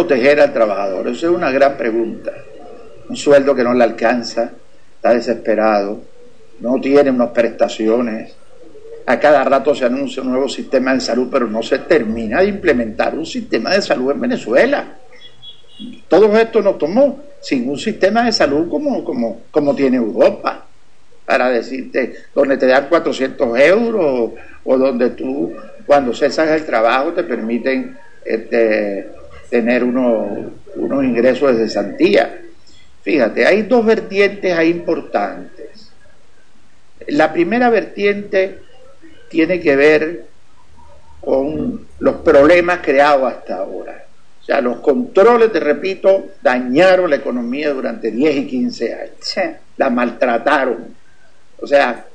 proteger al trabajador? Esa es una gran pregunta. Un sueldo que no le alcanza, está desesperado, no tiene unas prestaciones. A cada rato se anuncia un nuevo sistema de salud, pero no se termina de implementar un sistema de salud en Venezuela. Todo esto nos tomó sin un sistema de salud como, como, como tiene Europa, para decirte, donde te dan 400 euros o donde tú, cuando cesas el trabajo, te permiten este, tener unos, unos ingresos de cesantía. Fíjate, hay dos vertientes ahí importantes. La primera vertiente tiene que ver con los problemas creados hasta ahora. O sea, los controles, te repito, dañaron la economía durante 10 y 15 años. La maltrataron. O sea,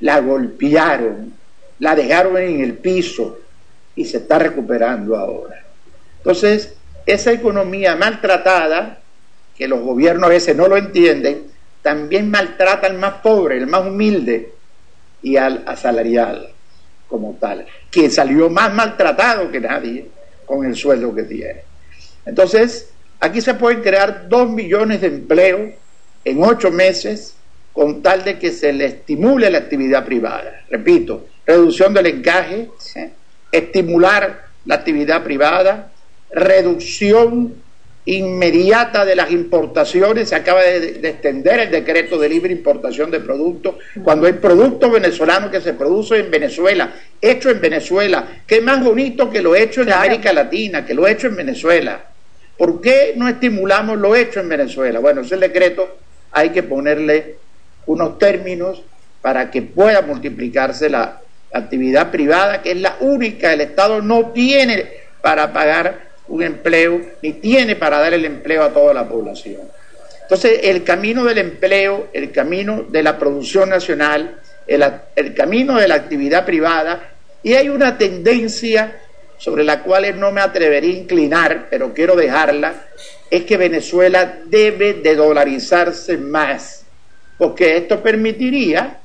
la golpearon, la dejaron en el piso y se está recuperando ahora. Entonces, esa economía maltratada, que los gobiernos a veces no lo entienden, también maltrata al más pobre, el más humilde y al asalariado como tal, que salió más maltratado que nadie con el sueldo que tiene. Entonces, aquí se pueden crear dos millones de empleos en ocho meses con tal de que se le estimule la actividad privada. Repito, reducción del encaje, estimular la actividad privada, reducción inmediata de las importaciones, se acaba de, extender el decreto de libre importación de productos, cuando hay productos venezolanos que se producen en Venezuela, hecho en Venezuela, qué más bonito que lo hecho en América Latina, que lo hecho en Venezuela. ¿Por qué no estimulamos lo hecho en Venezuela? Bueno, ese decreto hay que ponerle unos términos para que pueda multiplicarse la actividad privada, que es la única, el Estado no tiene para pagar un empleo, ni tiene para dar el empleo a toda la población. Entonces, el camino del empleo, el camino de la producción nacional, el, camino de la actividad privada, y hay una tendencia sobre la cual no me atrevería a inclinar, pero quiero dejarla, es que Venezuela debe de dolarizarse más, porque esto permitiría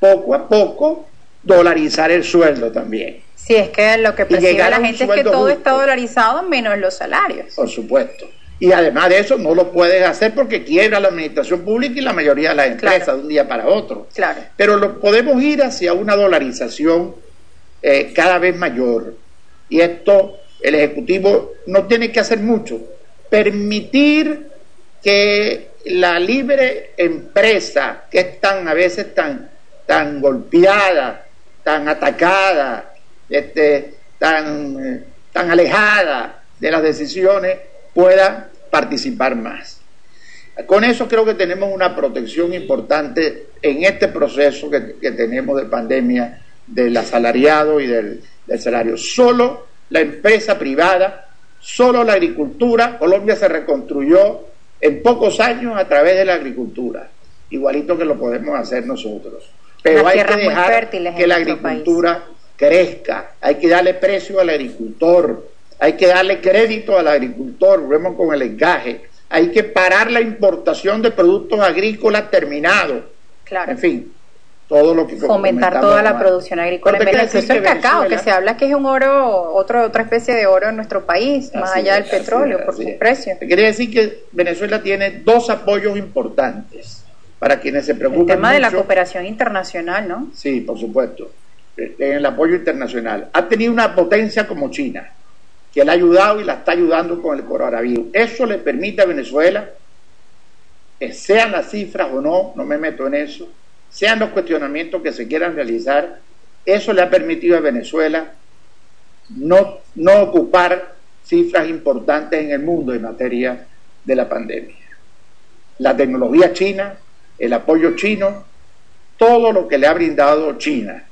poco a poco dolarizar el sueldo también. Si es que lo que percibe la gente es que todo está dolarizado menos los salarios. Por supuesto. Y además de eso no lo puedes hacer porque quiebra la administración pública y la mayoría de las empresas de un día para otro. Claro. Pero lo, podemos ir hacia una dolarización eh, cada vez mayor. Y esto el Ejecutivo no tiene que hacer mucho. Permitir que la libre empresa, que es tan a veces tan, tan golpeada, tan atacada, este, tan, tan alejada de las decisiones, pueda participar más. Con eso creo que tenemos una protección importante en este proceso que, tenemos de pandemia del asalariado y del, del salario. Solo la empresa privada, solo la agricultura, Colombia se reconstruyó en pocos años a través de la agricultura, igualito que lo podemos hacer nosotros. Pero hay que dejar que la agricultura crezca, hay que darle precio al agricultor, hay que darle crédito al agricultor, vemos con el encaje, hay que parar la importación de productos agrícolas terminados. Claro. En fin, todo lo que fomentar toda la producción agrícola en Venezuela. el cacao, que se habla que es un oro, otro, otra especie de oro en nuestro país, más allá del petróleo, por su precio. Quería decir que Venezuela tiene dos apoyos importantes para quienes se preocupan. El tema de la cooperación internacional, ¿no? Sí, por supuesto en el apoyo internacional. Ha tenido una potencia como China, que le ha ayudado y la está ayudando con el coronavirus. Eso le permite a Venezuela, sean las cifras o no, no me meto en eso, sean los cuestionamientos que se quieran realizar, eso le ha permitido a Venezuela no, no ocupar cifras importantes en el mundo en materia de la pandemia. La tecnología china, el apoyo chino, todo lo que le ha brindado China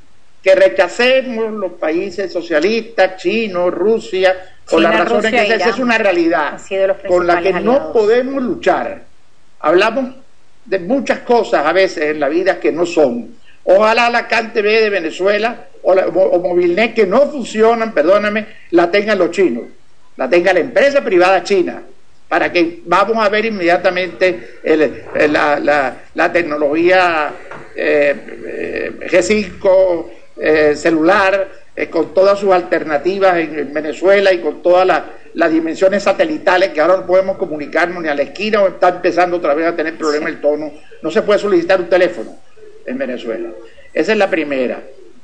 que rechacemos los países socialistas, chinos, Rusia, por las razones que esa es una realidad con la que no podemos luchar. Hablamos de muchas cosas a veces en la vida que no son. Ojalá la CanTV de Venezuela o, la, Movilnet que no funcionan, perdóname, la tengan los chinos, la tenga la empresa privada china, para que vamos a ver inmediatamente la, tecnología eh, eh, G5 eh, celular, eh, con todas sus alternativas en, Venezuela y con toda la, las dimensiones satelitales, que ahora no podemos comunicarnos ni a la esquina o está empezando otra vez a tener problemas el tono. No se puede solicitar un teléfono en Venezuela. Esa es la primera.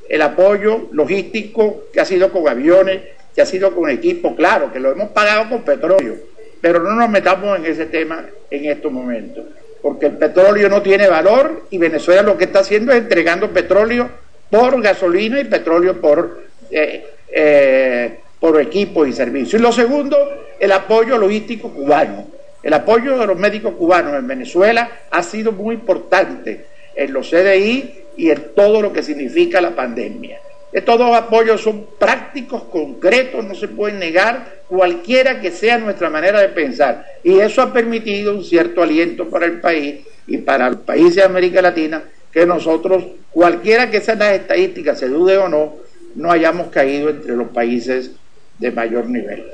El apoyo logístico que ha sido con aviones, que ha sido con equipo, claro, que lo hemos pagado con petróleo, pero no nos metamos en ese tema en estos momentos, porque el petróleo no tiene valor y Venezuela lo que está haciendo es entregando petróleo por gasolina y petróleo por eh, eh, por equipo y servicio. Y lo segundo, el apoyo logístico cubano. El apoyo de los médicos cubanos en Venezuela ha sido muy importante en los CDI y en todo lo que significa la pandemia. Estos dos apoyos son prácticos, concretos, no se pueden negar, cualquiera que sea nuestra manera de pensar. Y eso ha permitido un cierto aliento para el país y para los países de América Latina, que nosotros, cualquiera que sean las estadísticas, se dude o no, no hayamos caído entre los países de mayor nivel.